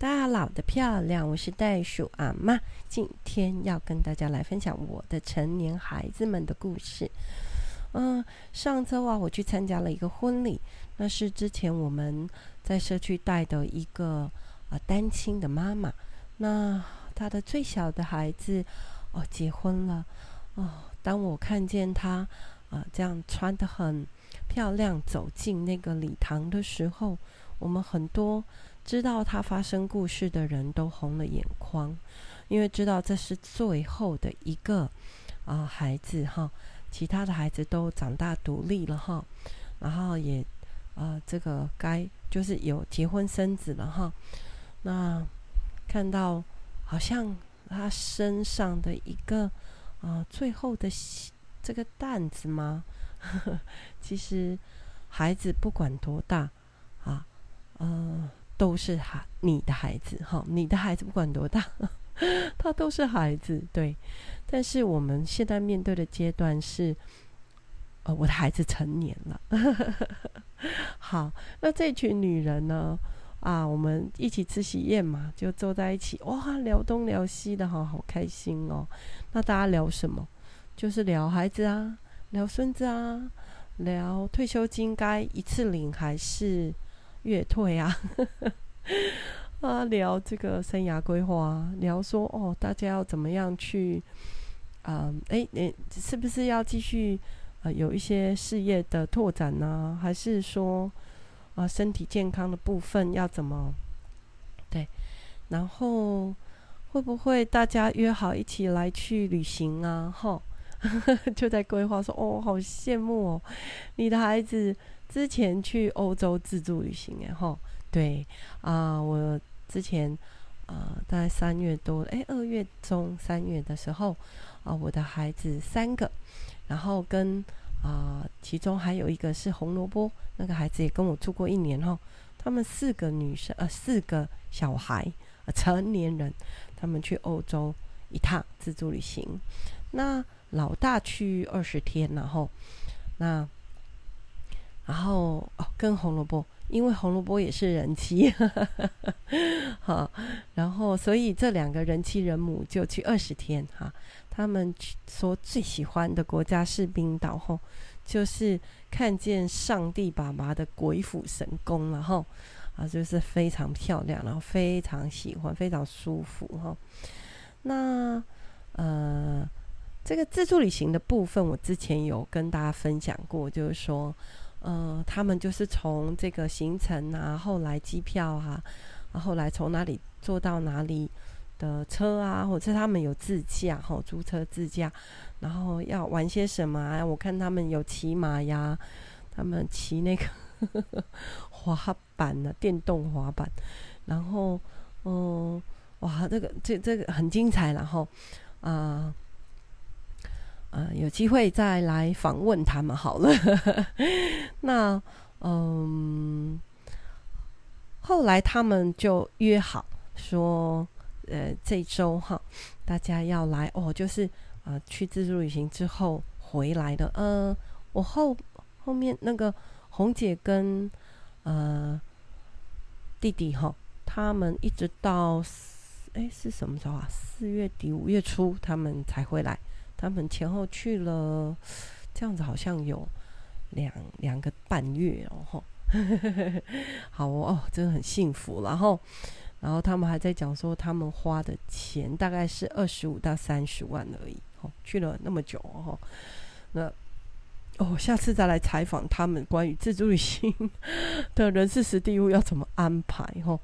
大家老得漂亮，我是袋鼠阿妈，今天要跟大家来分享我的成年孩子们的故事。嗯，上周啊，我去参加了一个婚礼，那是之前我们在社区带的一个啊单亲的妈妈，那她的最小的孩子哦结婚了哦，当我看见她啊这样穿得很漂亮走进那个礼堂的时候，我们很多。知道他发生故事的人都红了眼眶，因为知道这是最后的一个啊、孩子哈，其他的孩子都长大独立了哈，然后也啊、呃、这个该就是有结婚生子了哈。那看到好像他身上的一个啊、最后的这个担子吗？其实孩子不管多大啊，呃。都是孩你的孩子哈，你的孩子不管多大，他都是孩子对。但是我们现在面对的阶段是，呃，我的孩子成年了。好，那这群女人呢？啊，我们一起吃喜宴嘛，就坐在一起，哇，聊东聊西的哈，好开心哦。那大家聊什么？就是聊孩子啊，聊孙子啊，聊退休金该一次领还是？越退啊，啊，聊这个生涯规划，聊说哦，大家要怎么样去，嗯，哎，你是不是要继续呃有一些事业的拓展呢？还是说啊，身体健康的部分要怎么？对，然后会不会大家约好一起来去旅行啊？哈，就在规划说哦，好羡慕哦，你的孩子。之前去欧洲自助旅行，然后对啊、我之前啊、呃，大概三月多，哎，二月中三月的时候啊、我的孩子三个，然后跟啊、其中还有一个是红萝卜，那个孩子也跟我住过一年哈，他们四个女生呃，四个小孩、成年人，他们去欧洲一趟自助旅行，那老大去二十天，然后那。然后哦，跟红萝卜，因为红萝卜也是人妻，好，然后所以这两个人妻人母就去二十天哈。他们说最喜欢的国家是冰岛，后，就是看见上帝爸爸的鬼斧神工，然后啊，就是非常漂亮，然后非常喜欢，非常舒服哈。那呃，这个自助旅行的部分，我之前有跟大家分享过，就是说。呃，他们就是从这个行程啊，后来机票啊，然后来从哪里坐到哪里的车啊，或者他们有自驾，吼，租车自驾，然后要玩些什么啊？我看他们有骑马呀，他们骑那个 滑板呢、啊，电动滑板，然后，嗯、哇，这个这这个很精彩，然后啊。呃，有机会再来访问他们好了。那嗯，后来他们就约好说，呃，这周哈，大家要来哦，就是呃，去自助旅行之后回来的。呃，我后后面那个红姐跟呃弟弟哈，他们一直到哎是什么时候啊？四月底五月初他们才回来。他们前后去了，这样子好像有两两个半月哦，吼，好哦，真的很幸福。然后，然后他们还在讲说，他们花的钱大概是二十五到三十万而已，哦，去了那么久哦，那哦，下次再来采访他们关于自助旅行的人事实地物要怎么安排，哦。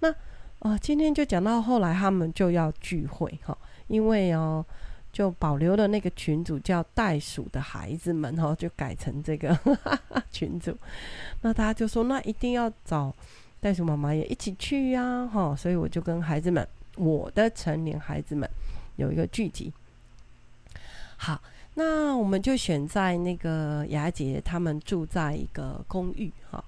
那啊、呃，今天就讲到后来，他们就要聚会，哈，因为哦。就保留了那个群组叫袋鼠的孩子们哈，就改成这个 群组。那大家就说，那一定要找袋鼠妈妈也一起去呀哈，所以我就跟孩子们，我的成年孩子们有一个聚集。好，那我们就选在那个雅姐他们住在一个公寓哈，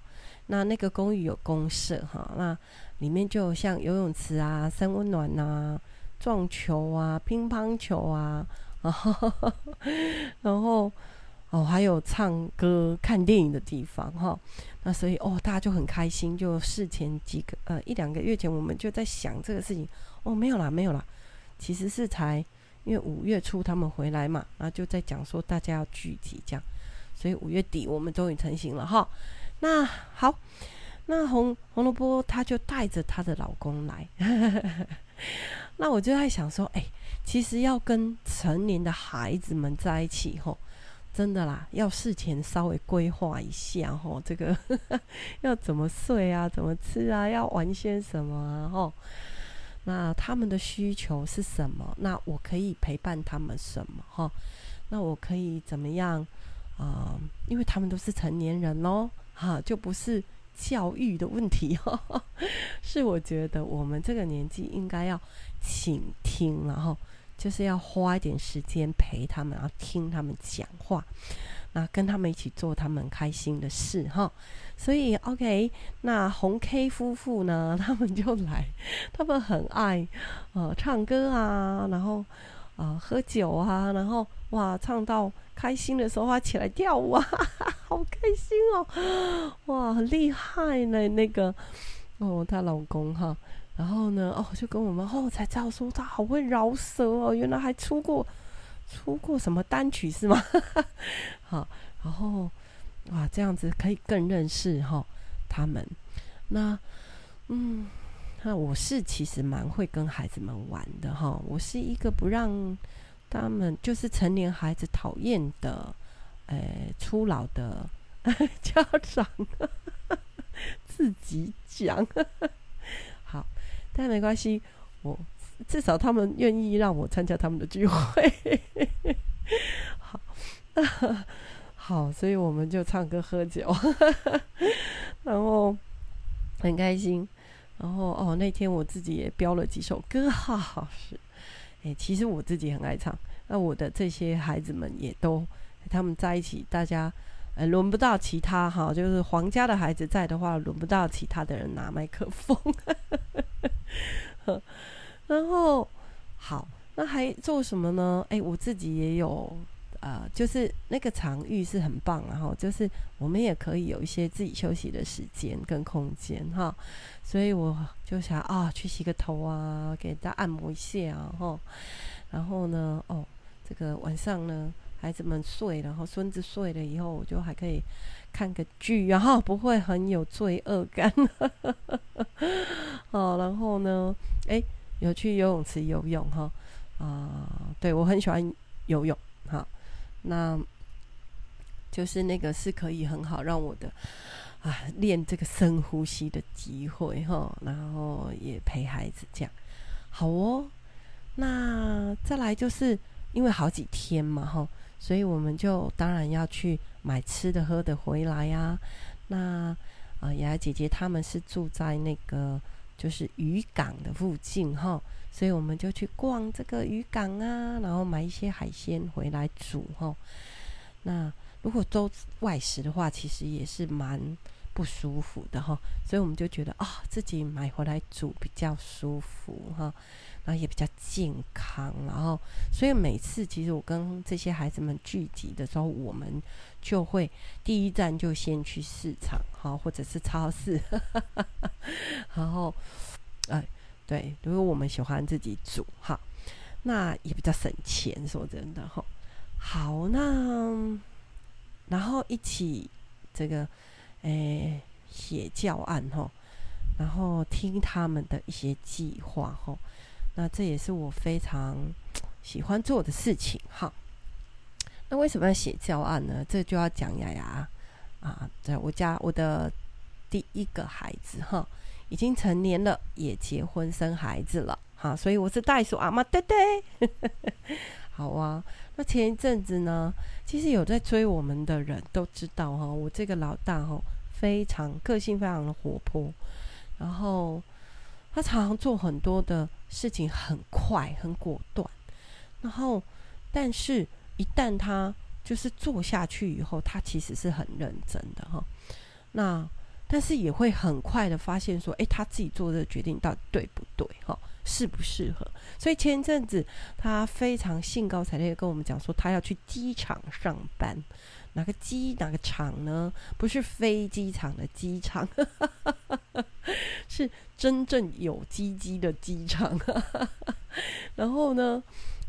那那个公寓有公设哈，那里面就像游泳池啊、三温暖呐。撞球啊，乒乓球啊，然后，然后哦，还有唱歌、看电影的地方哈。那所以哦，大家就很开心。就事前几个呃一两个月前，我们就在想这个事情。哦，没有啦，没有啦。其实是才因为五月初他们回来嘛，然后就在讲说大家要聚集这样。所以五月底我们终于成型了哈。那好，那红红萝卜她就带着她的老公来。那我就在想说，哎，其实要跟成年的孩子们在一起吼。真的啦，要事前稍微规划一下吼，这个 要怎么睡啊，怎么吃啊，要玩些什么啊吼。那他们的需求是什么？那我可以陪伴他们什么哈？那我可以怎么样啊、因为他们都是成年人喽，哈，就不是教育的问题哈，是我觉得我们这个年纪应该要倾听，然后。就是要花一点时间陪他们，然后听他们讲话，那跟他们一起做他们开心的事哈。所以 OK，那红 K 夫妇呢，他们就来，他们很爱呃唱歌啊，然后啊、呃、喝酒啊，然后哇唱到开心的时候，他起来跳舞啊，好开心哦，哇很厉害呢那个哦她老公哈。然后呢，哦，就跟我们哦才知道说他好会饶舌哦，原来还出过出过什么单曲是吗？好，然后哇，这样子可以更认识哈、哦、他们。那嗯，那我是其实蛮会跟孩子们玩的哈、我是一个不让他们就是成年孩子讨厌的，诶，初老的 家长自己讲。好但没关系，我至少他们愿意让我参加他们的聚会。好，好，所以我们就唱歌喝酒，然后很开心。然后哦，那天我自己也飙了几首歌，哈哈，是。其实我自己很爱唱。那我的这些孩子们也都，他们在一起，大家。呃，轮不到其他哈，就是皇家的孩子在的话，轮不到其他的人拿麦克风。然后，好，那还做什么呢？哎，我自己也有，呃，就是那个场域是很棒，然后就是我们也可以有一些自己休息的时间跟空间哈。所以我就想啊，去洗个头啊，给大家按摩一下啊，哈。然后呢，哦，这个晚上呢。孩子们睡，然后孙子睡了以后，我就还可以看个剧，然后不会很有罪恶感。好，然后呢，哎，有去游泳池游泳哈，啊、对，我很喜欢游泳哈，那就是那个是可以很好让我的啊练这个深呼吸的机会哈，然后也陪孩子这样，好哦。那再来就是因为好几天嘛哈。所以我们就当然要去买吃的喝的回来呀、啊。那啊，雅雅姐姐他们是住在那个就是渔港的附近哈，所以我们就去逛这个渔港啊，然后买一些海鲜回来煮哈。那如果都外食的话，其实也是蛮不舒服的哈。所以我们就觉得啊、自己买回来煮比较舒服哈。然后也比较健康，然后所以每次其实我跟这些孩子们聚集的时候，我们就会第一站就先去市场，哈，或者是超市，然后，哎，对，因为我们喜欢自己煮，哈，那也比较省钱，说真的，哈。好，那然后一起这个，哎，写教案，哈，然后听他们的一些计划，哈。那这也是我非常喜欢做的事情哈。那为什么要写教案呢？这就要讲雅雅啊，在我家我的第一个孩子哈，已经成年了，也结婚生孩子了哈，所以我是袋鼠阿妈，对对。好啊，那前一阵子呢，其实有在追我们的人都知道哈，我这个老大哈，非常个性，非常的活泼，然后。他常常做很多的事情，很快很果断，然后，但是，一旦他就是做下去以后，他其实是很认真的哈。那但是也会很快的发现说，诶，他自己做的决定到底对不对？哈，适不适合？所以前阵子他非常兴高采烈跟我们讲说，他要去机场上班。哪个机哪个场呢？不是飞机场的机场，是真正有鸡鸡的机场。然后呢，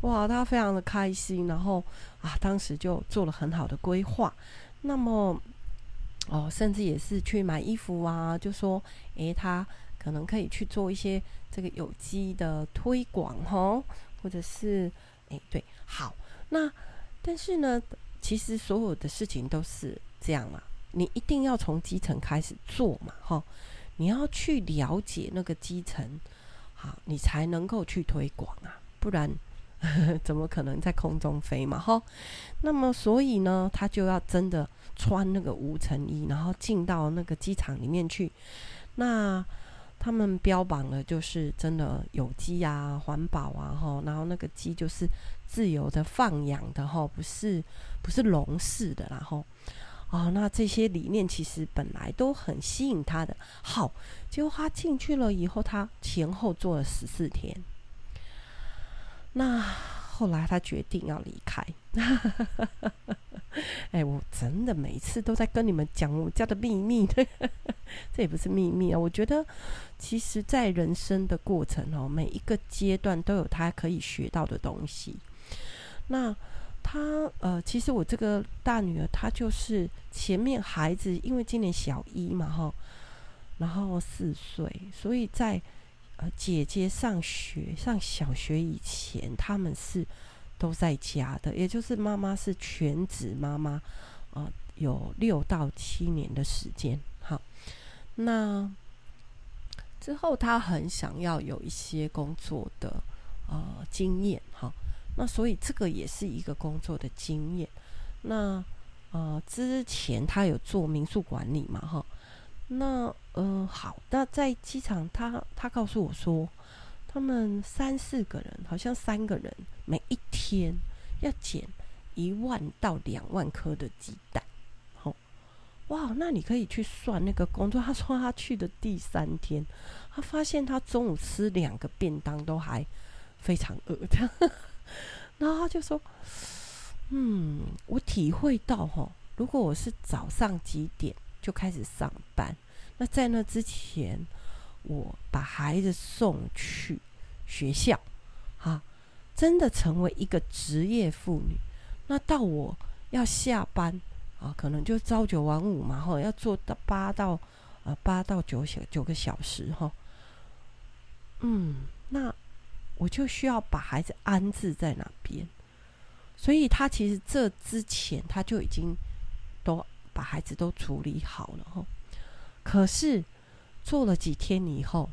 哇，他非常的开心。然后啊，当时就做了很好的规划。那么，哦，甚至也是去买衣服啊，就说，诶，他可能可以去做一些这个有机的推广，哈，或者是，诶，对，好，那但是呢。其实所有的事情都是这样嘛，你一定要从基层开始做嘛，哈，你要去了解那个基层，好，你才能够去推广啊，不然 怎么可能在空中飞嘛，哈。那么所以呢，他就要真的穿那个无尘衣，然后进到那个机场里面去，那。他们标榜的就是真的有机啊、环保啊，哈，然后那个鸡就是自由的放养的，哈，不是不是笼式的，然后哦，那这些理念其实本来都很吸引他的。好，结果他进去了以后，他前后做了十四天，那后来他决定要离开。哎，我真的每次都在跟你们讲我家的秘密，这也不是秘密啊。我觉得，其实，在人生的过程哦，每一个阶段都有他可以学到的东西。那他呃，其实我这个大女儿，她就是前面孩子，因为今年小一嘛，哈，然后四岁，所以在呃姐姐上学上小学以前，他们是。都在家的，也就是妈妈是全职妈妈，呃，有六到七年的时间。好，那之后他很想要有一些工作的呃经验，哈，那所以这个也是一个工作的经验。那呃，之前他有做民宿管理嘛，哈，那、呃，好，那在机场他，他告诉我说。他们三四个人，好像三个人，每一天要捡一万到两万颗的鸡蛋。好，哇，那你可以去算那个工作。他说他去的第三天，他发现他中午吃两个便当都还非常饿的。然后他就说：“嗯，我体会到哈，如果我是早上几点就开始上班，那在那之前，我把孩子送去。”学校，啊，真的成为一个职业妇女。那到我要下班啊，可能就朝九晚五嘛，哈，要做到八到呃八到九小九个小时，哈。嗯，那我就需要把孩子安置在哪边？所以他其实这之前他就已经都把孩子都处理好了，哈。可是做了几天以后，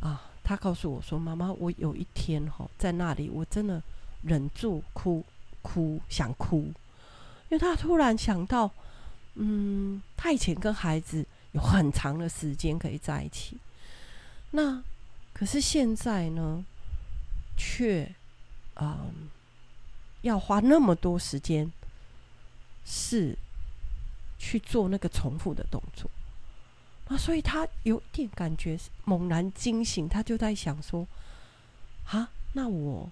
啊。他告诉我说：“妈妈，我有一天哈在那里，我真的忍住哭哭想哭，因为他突然想到，嗯，他以前跟孩子有很长的时间可以在一起，那可是现在呢，却嗯要花那么多时间是去做那个重复的动作。”啊，所以他有点感觉猛然惊醒，他就在想说：“啊，那我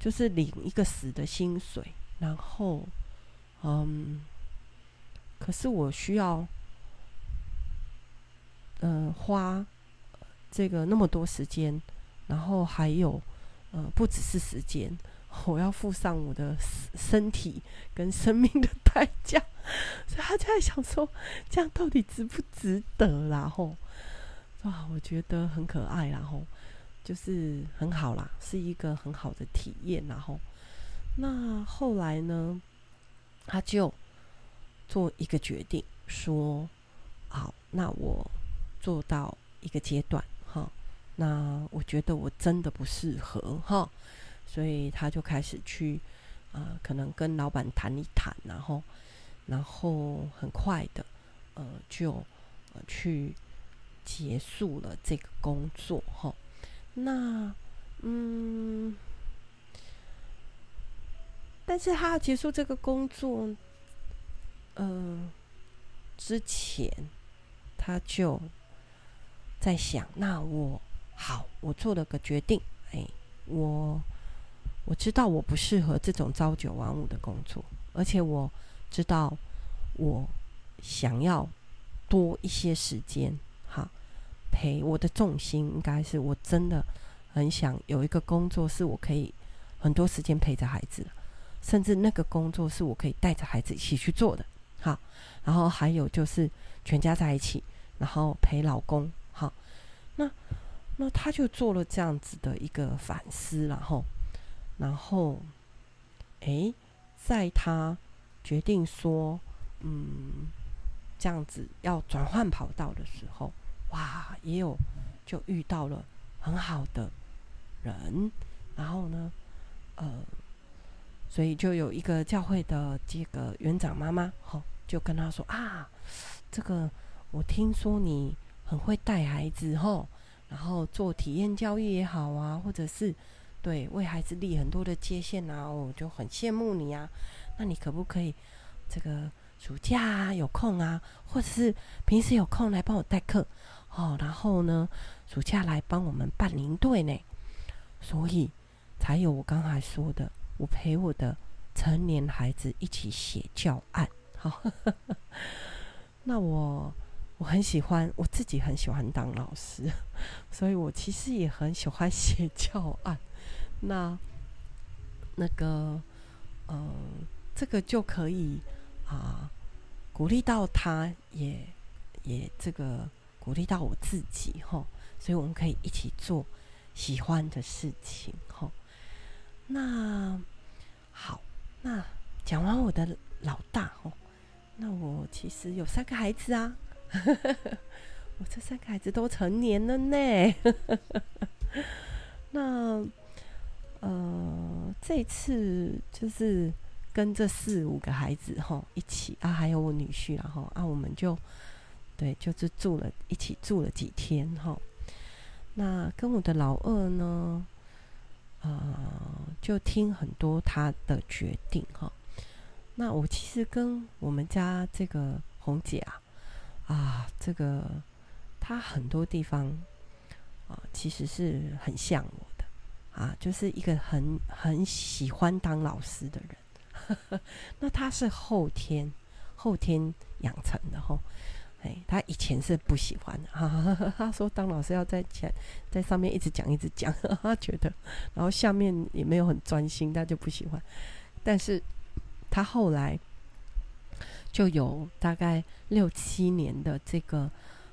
就是领一个死的薪水，然后，嗯，可是我需要，嗯，花这个那么多时间，然后还有，呃，不只是时间。”我要付上我的身体跟生命的代价，所以他就在想说，这样到底值不值得？然后，哇，我觉得很可爱，然后就是很好啦，是一个很好的体验。然后，那后来呢，他就做一个决定，说：好，那我做到一个阶段，哈，那我觉得我真的不适合，哈。所以他就开始去，呃，可能跟老板谈一谈，然后，然后很快的，呃，就呃去结束了这个工作，哈。那，嗯，但是他要结束这个工作，呃，之前他就在想，那我好，我做了个决定，哎，我我知道我不适合这种朝九晚五的工作，而且我知道我想要多一些时间，哈，陪我的重心应该是我真的很想有一个工作，是我可以很多时间陪着孩子，甚至那个工作是我可以带着孩子一起去做的。好，然后还有就是全家在一起，然后陪老公。好，那那他就做了这样子的一个反思，然后，然后，诶，在他决定说，嗯，这样子要转换跑道的时候，哇，也有就遇到了很好的人，然后呢，呃，所以就有一个教会的这个园长妈妈，好。就跟他说啊，这个我听说你很会带孩子吼，然后做体验教育也好啊，或者是对为孩子立很多的界限啊，我就很羡慕你啊。那你可不可以这个暑假啊有空啊，或者是平时有空来帮我代课哦？然后呢，暑假来帮我们办营队呢？所以才有我刚才说的，我陪我的成年孩子一起写教案。好，那我我很喜欢，我自己很喜欢当老师，所以我其实也很喜欢写教案。那那个，呃，这个就可以啊，鼓励到他，也也这个鼓励到我自己哈。所以我们可以一起做喜欢的事情哈。那好，那讲完我的老大哦。那我其实有三个孩子啊，我这三个孩子都成年了呢。那呃，这次就是跟这四五个孩子哈一起啊，还有我女婿，然后啊，我们就对，就是住了一起住了几天哈。那跟我的老二呢，呃，就听很多他的决定哈。那我其实跟我们家这个红姐啊，啊，这个她很多地方啊，其实是很像我的啊，就是一个很很喜欢当老师的人。那他是后天后天养成的吼，哎，他以前是不喜欢的啊，她 说当老师要在前在上面一直讲一直讲，她觉得，然后下面也没有很专心，他就不喜欢，但是。他后来就有大概六七年的这个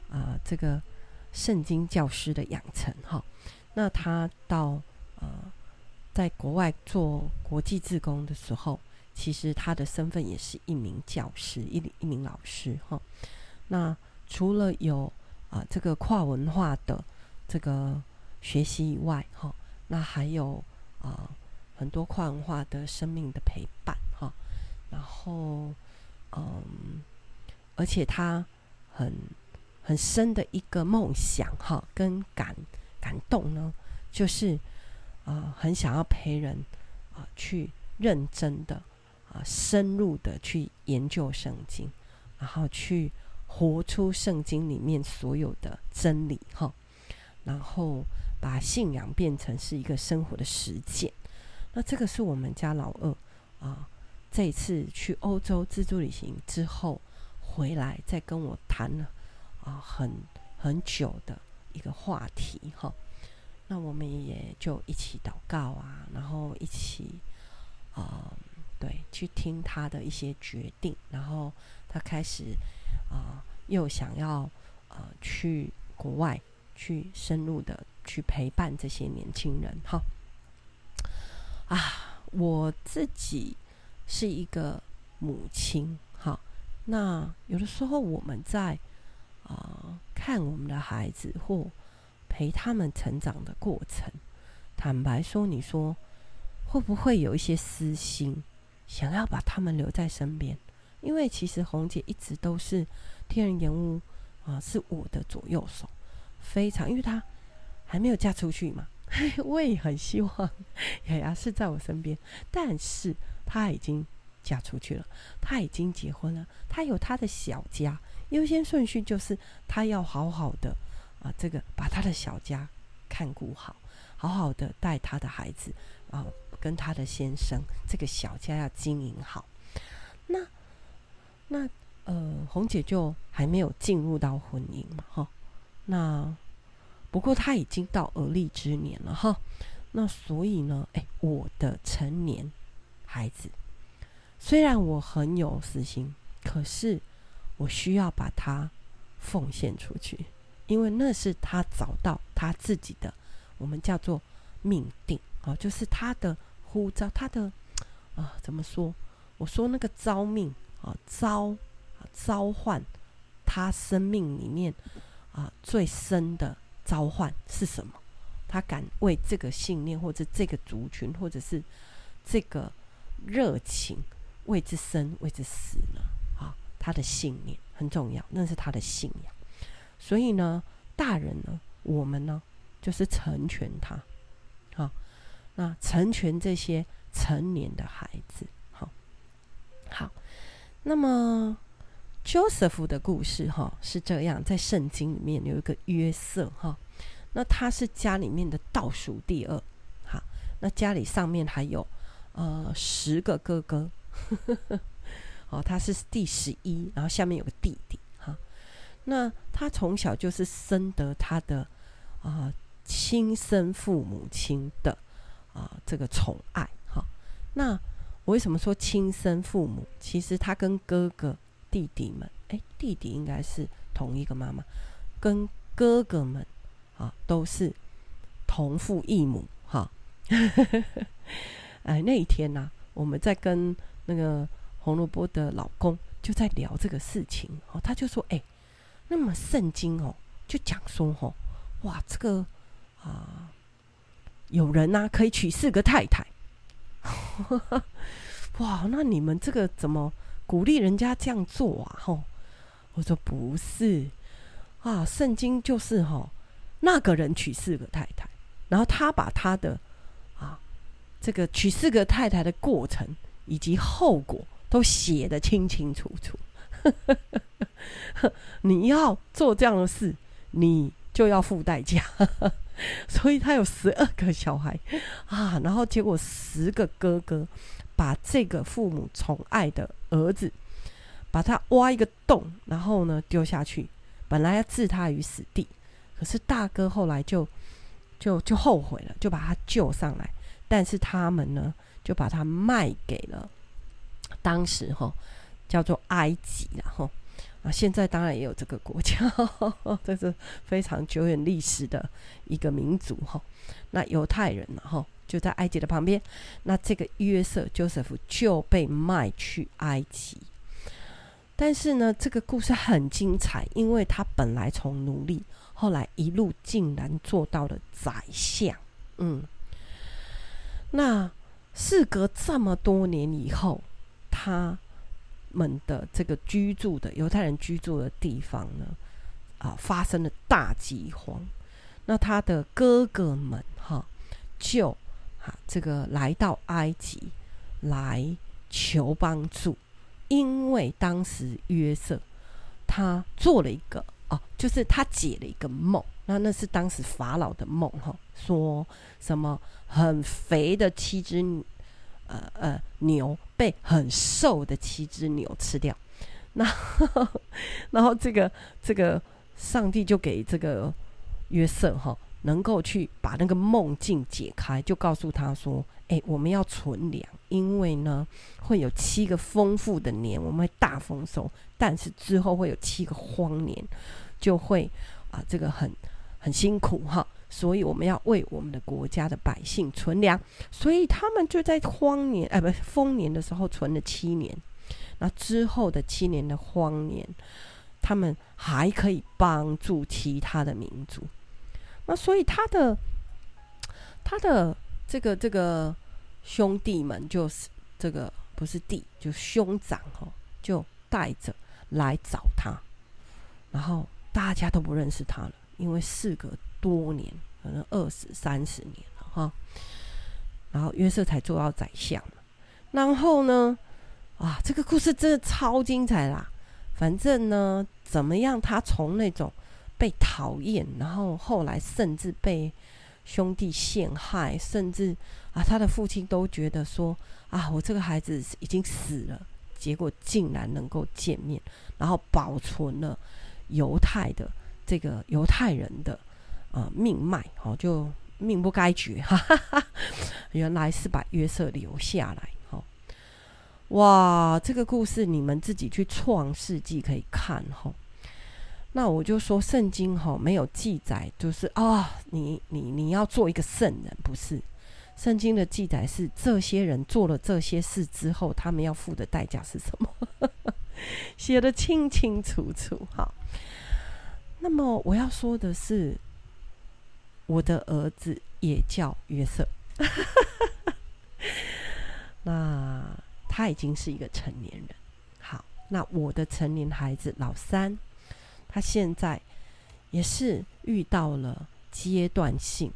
啊、这个圣经教师的养成哈。那他到呃，在国外做国际志工的时候，其实他的身份也是一名教师，一一名老师哈。那除了有啊、这个跨文化的这个学习以外哈，那还有啊、很多跨文化的生命的陪伴哈。然后，嗯，而且他很很深的一个梦想哈，跟感感动呢，就是啊、很想要陪人啊、去认真的啊、深入的去研究圣经，然后去活出圣经里面所有的真理哈，然后把信仰变成是一个生活的实践。那这个是我们家老二啊。这一次去欧洲自助旅行之后回来，再跟我谈了啊，很很久的一个话题哈。那我们也就一起祷告啊，然后一起啊，对，去听他的一些决定。然后他开始啊，又想要啊去国外去深入的去陪伴这些年轻人哈。啊，我自己。是一个母亲，哈，那有的时候我们在啊、看我们的孩子或陪他们成长的过程，坦白说，你说会不会有一些私心，想要把他们留在身边？因为其实红姐一直都是天人眼屋啊，是我的左右手，非常，因为她还没有嫁出去嘛，我也很希望雅雅是在我身边，但是。她已经嫁出去了，她已经结婚了，她有她的小家，优先顺序就是她要好好的啊，这个把她的小家看顾好，好好的带她的孩子啊，跟他的先生，这个小家要经营好。那那呃，红姐就还没有进入到婚姻嘛，哈。那不过她已经到而立之年了，哈。那所以呢，哎，我的成年孩子，虽然我很有私心，可是我需要把他奉献出去，因为那是他找到他自己的，我们叫做命定啊，就是他的呼召，他的啊，怎么说？我说那个召命啊，召召唤他生命里面啊最深的召唤是什么？他敢为这个信念，或者这个族群，或者是这个热情，为之生，为之死呢？啊，他的信念很重要，那是他的信仰。所以呢，大人呢，我们呢，就是成全他，啊，那成全这些成年的孩子，好，好。那么，Joseph 的故事哈是这样，在圣经里面有一个约瑟哈。那他是家里面的倒数第二，好，那家里上面还有呃十个哥哥，哦，他是第十一，然后下面有个弟弟，哈，那他从小就是深得他的啊、亲生父母亲的啊、呃、这个宠爱，哈，那我为什么说亲生父母？其实他跟哥哥弟弟们，哎，弟弟应该是同一个妈妈，跟哥哥们。啊，都是同父异母哈。哎，那一天呢、我们在跟那个红萝卜的老公就在聊这个事情哦，他就说：“哎，那么圣经哦，就讲说哦，哇，这个啊，有人呐、啊、可以娶四个太太，哇，那你们这个怎么鼓励人家这样做啊？”吼，我说不是啊，圣经就是吼。那个人娶四个太太，然后他把他的啊，这个娶四个太太的过程以及后果都写得清清楚楚。你要做这样的事，你就要付代价。所以他有十二个小孩啊，然后结果十个哥哥把这个父母宠爱的儿子，把他挖一个洞，然后呢丢下去，本来要置他于死地。可是大哥后来就就就后悔了，就把他救上来。但是他们呢，就把他卖给了当时哈叫做埃及，然后啊，现在当然也有这个国家，这是非常久远历史的一个民族哈。那犹太人呢，哈就在埃及的旁边。那这个约瑟 Joseph 就被卖去埃及。但是呢，这个故事很精彩，因为他本来从奴隶。后来一路竟然做到了宰相，嗯，那事隔这么多年以后，他们的这个居住的犹太人居住的地方呢，啊，发生了大饥荒。那他的哥哥们哈，就啊这个来到埃及来求帮助，因为当时约瑟他做了一个。哦，就是他解了一个梦，那那是当时法老的梦哈，说什么很肥的七只呃呃牛被很瘦的七只牛吃掉，那 然后这个这个上帝就给这个约瑟哈，能够去把那个梦境解开，就告诉他说，哎，我们要存粮，因为呢会有七个丰富的年，我们会大丰收，但是之后会有七个荒年。就会啊，这个很很辛苦哈，所以我们要为我们的国家的百姓存粮，所以他们就在荒年哎，不丰年的时候存了七年，那之后的七年的荒年，他们还可以帮助其他的民族，那所以他的他的这个这个兄弟们就是这个不是弟，就兄长哈，就带着来找他，然后。大家都不认识他了，因为事隔多年，可能二十三十年了哈。然后约瑟才做到宰相，然后呢，啊，这个故事真的超精彩啦！反正呢，怎么样，他从那种被讨厌，然后后来甚至被兄弟陷害，甚至啊，他的父亲都觉得说啊，我这个孩子已经死了，结果竟然能够见面，然后保存了犹太的这个犹太人的、呃、命脉，哦，就命不该绝，哈哈哈，原来是把约瑟留下来，哦，哇，这个故事你们自己去创世纪可以看，哦。那我就说，圣经哈没有记载，就是啊，你你你要做一个圣人，不是？圣经的记载是这些人做了这些事之后，他们要付的代价是什么？写得清清楚楚。好，那么我要说的是，我的儿子也叫约瑟，那他已经是一个成年人。好，那我的成年孩子老三。他现在也是遇到了阶段性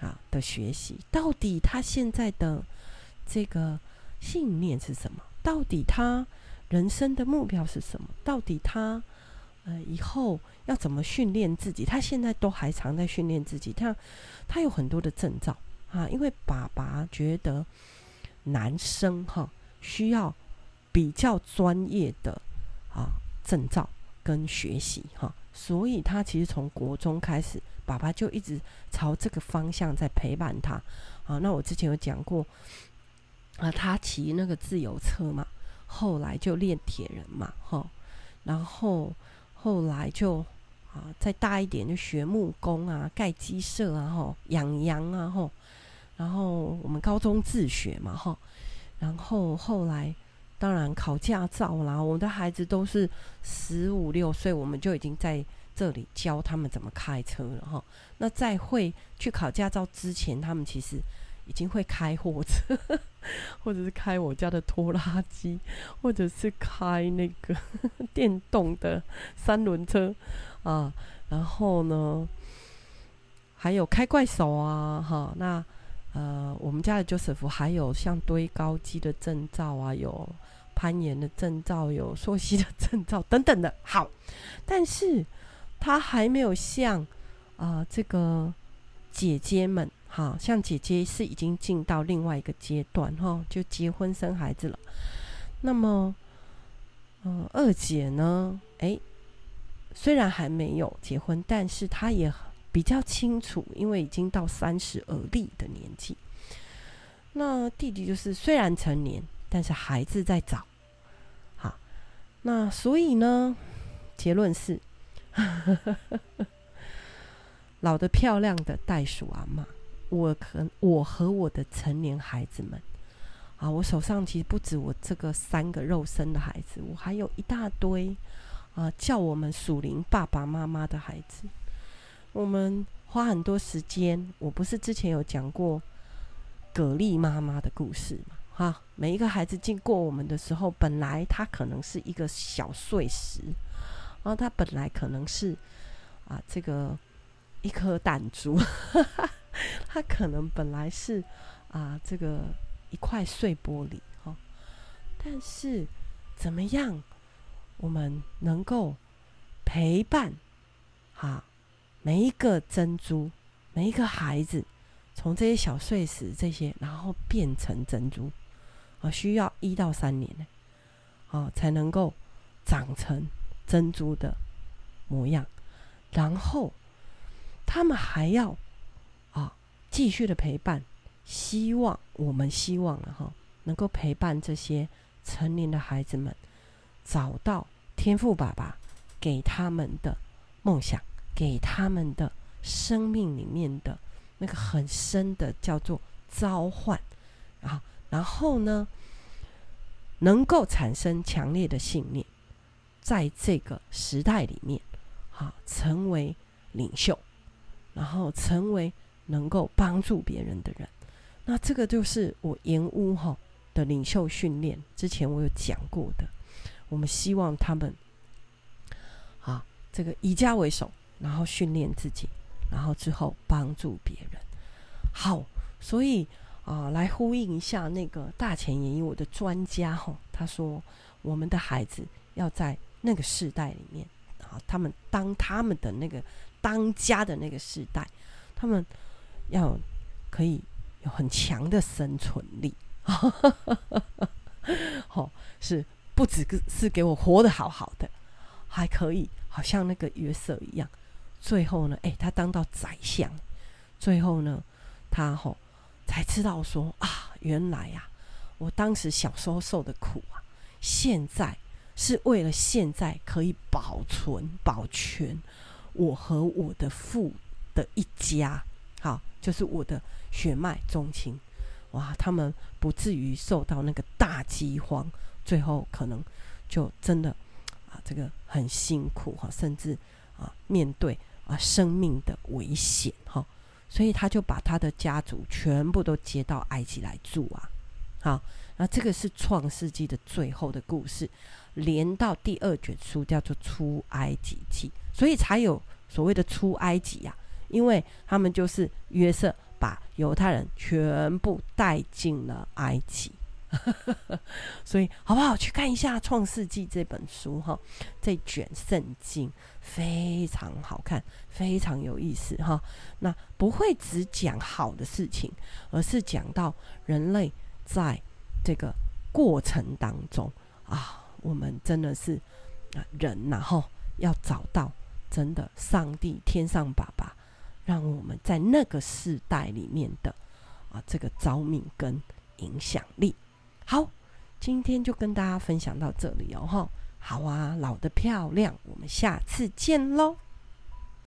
啊的学习，到底他现在的这个信念是什么？到底他人生的目标是什么？到底他以后要怎么训练自己？他现在都还常在训练自己。他他有很多的证照啊，因为爸爸觉得男生哈需要比较专业的啊证照。跟学习哈，所以他其实从国中开始，爸爸就一直朝这个方向在陪伴他啊。那我之前有讲过啊，他骑那个自由车嘛，后来就练铁人嘛，哈，然后后来就啊再大一点就学木工啊，盖鸡舍啊，吼，养羊啊，吼，然后我们高中自学嘛，哈，然后后来。当然，考驾照啦！我们的孩子都是十五六岁，我们就已经在这里教他们怎么开车了哈。那在会去考驾照之前，他们其实已经会开货车，或者是开我家的拖拉机，或者是开那个 电动的三轮车啊。然后呢，还有开怪手啊，哈。那呃，我们家的 Joseph 还有像堆高机的证照啊，有。攀岩的证照，有溯溪的证照 等等的，好，但是他还没有像啊、这个姐姐们好，像姐姐是已经进到另外一个阶段哈，就结婚生孩子了。那么，嗯、二姐呢？诶，虽然还没有结婚，但是她也比较清楚，因为已经到三十而立的年纪。那弟弟就是虽然成年，但是孩子在找。好那所以呢，结论是，老的漂亮的袋鼠阿妈，我可我和我的成年孩子们啊，我手上其实不止我这个三个肉身的孩子，我还有一大堆啊，叫我们属灵爸爸妈妈的孩子。我们花很多时间，我不是之前有讲过蛤蜊妈妈的故事吗？啊，每一个孩子经过我们的时候，本来他可能是一个小碎石，然后他本来可能是啊，这个一颗弹珠，他可能本来是啊，这个一块碎玻璃，哈。但是怎么样，我们能够陪伴啊每一个珍珠，每一个孩子，从这些小碎石这些，然后变成珍珠。啊，需要一到三年呢，啊，才能够长成珍珠的模样。然后他们还要继续的陪伴，希望我们希望了哈，能够陪伴这些成年的孩子们，找到天赋爸爸给他们的梦想，给他们的生命里面的那个很深的叫做召唤啊。然后呢，能够产生强烈的信念，在这个时代里面，啊，成为领袖，然后成为能够帮助别人的人。那这个就是我盐屋哈的领袖训练，之前我有讲过的。我们希望他们，啊，这个以家为首，然后训练自己，然后之后帮助别人。好，所以。啊，来呼应一下那个大前研一我的专家哈，他说我们的孩子要在那个世代里面啊，他们当他们的那个当家的那个世代，他们要可以有很强的生存力，好是不只是给我活得好好的，还可以好像那个约瑟一样，最后呢，哎，他当到宰相，最后呢，他吼才知道说啊，原来呀、啊，我当时小时候受的苦啊，现在。是为了现在可以保存、保全我和我的父的一家，好，就是我的血脉宗亲，哇，他们不至于受到那个大饥荒，最后可能就真的啊，这个很辛苦哈，甚至啊面对啊生命的危险哈，所以他就把他的家族全部都接到埃及来住啊，好，那这个是创世纪的最后的故事。连到第二卷书叫做出埃及记，所以才有所谓的出埃及呀、啊，因为他们就是约瑟把犹太人全部带进了埃及，所以好不好去看一下《创世纪》这本书哈？这卷圣经非常好看，非常有意思哈。那不会只讲好的事情，而是讲到人类在这个过程当中啊。我们真的是啊，人然后要找到真的上帝天上爸爸，让我们在那个世代里面的啊这个招命跟影响力。好，今天就跟大家分享到这里哦，哈，好啊，老的漂亮，我们下次见喽。